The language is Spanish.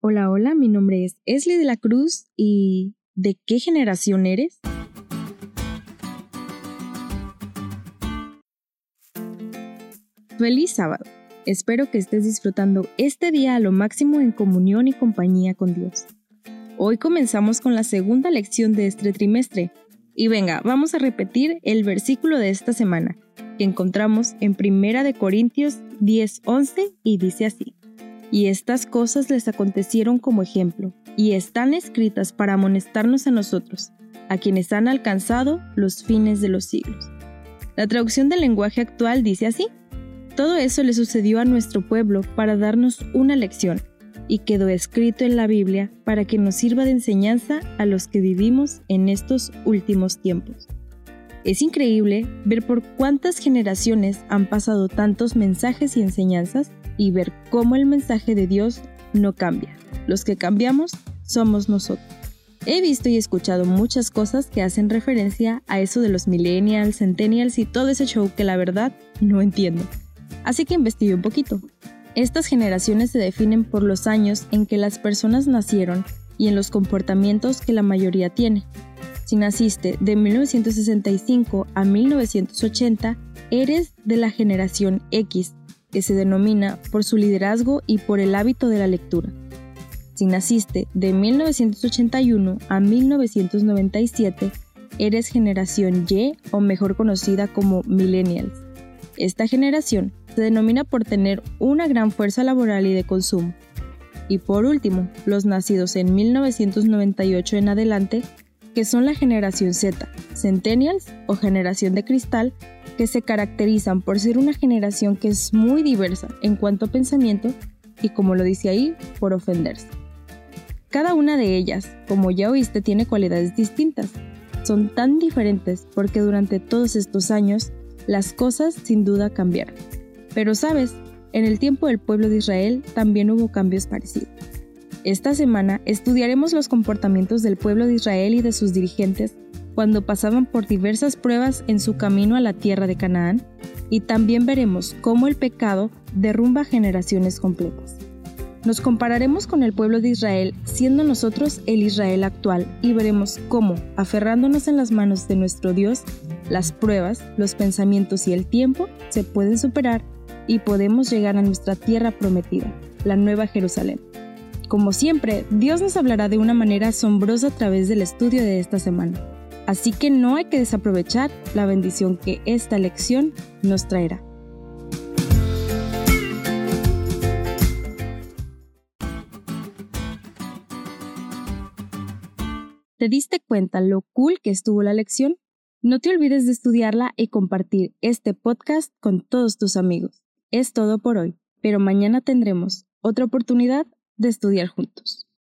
Hola, hola, mi nombre es Esli de la Cruz y ¿de qué generación eres? Feliz sábado. Espero que estés disfrutando este día a lo máximo en comunión y compañía con Dios. Hoy comenzamos con la segunda lección de este trimestre. Y venga, vamos a repetir el versículo de esta semana, que encontramos en Primera de Corintios 10:11 y dice así: Y estas cosas les acontecieron como ejemplo, y están escritas para amonestarnos a nosotros, a quienes han alcanzado los fines de los siglos. La traducción del lenguaje actual dice así: Todo eso le sucedió a nuestro pueblo para darnos una lección, y quedó escrito en la Biblia para que nos sirva de enseñanza a los que vivimos en estos últimos tiempos. Es increíble ver por cuántas generaciones han pasado tantos mensajes y enseñanzas y ver cómo el mensaje de Dios no cambia. Los que cambiamos somos nosotros. He visto y escuchado muchas cosas que hacen referencia a eso de los millennials, centennials y todo ese show que la verdad no entiendo. Así que investigué un poquito. Estas generaciones se definen por los años en que las personas nacieron y en los comportamientos que la mayoría tiene. Si naciste de 1965 a 1980, eres de la generación X, que se denomina por su liderazgo y por el hábito de la lectura. Si naciste de 1981 a 1997, eres generación Y o mejor conocida como millennials. Esta generación se denomina por tener una gran fuerza laboral y de consumo. Y por último, los nacidos en 1998 en adelante que son la generación Z, Centennials o generación de cristal, que se caracterizan por ser una generación que es muy diversa en cuanto a pensamiento y como lo dice ahí, por ofenderse. Cada una de ellas, como ya oíste, tiene cualidades distintas. Son tan diferentes porque durante todos estos años las cosas sin duda cambiaron. Pero sabes, en el tiempo del pueblo de Israel también hubo cambios parecidos. Esta semana estudiaremos los comportamientos del pueblo de Israel y de sus dirigentes cuando pasaban por diversas pruebas en su camino a la tierra de Canaán, y también veremos cómo el pecado derrumba generaciones completas. Nos compararemos con el pueblo de Israel siendo nosotros el Israel actual y veremos cómo, aferrándonos en las manos de nuestro Dios, las pruebas, los pensamientos y el tiempo se pueden superar y podemos llegar a nuestra tierra prometida, la Nueva Jerusalén. Como siempre, Dios nos hablará de una manera asombrosa a través del estudio de esta semana. Así que no hay que desaprovechar la bendición que esta lección nos traerá. ¿Te diste cuenta lo cool que estuvo la lección? No te olvides de estudiarla y compartir este podcast con todos tus amigos. Es todo por hoy, pero mañana tendremos otra oportunidad de estudiar juntos.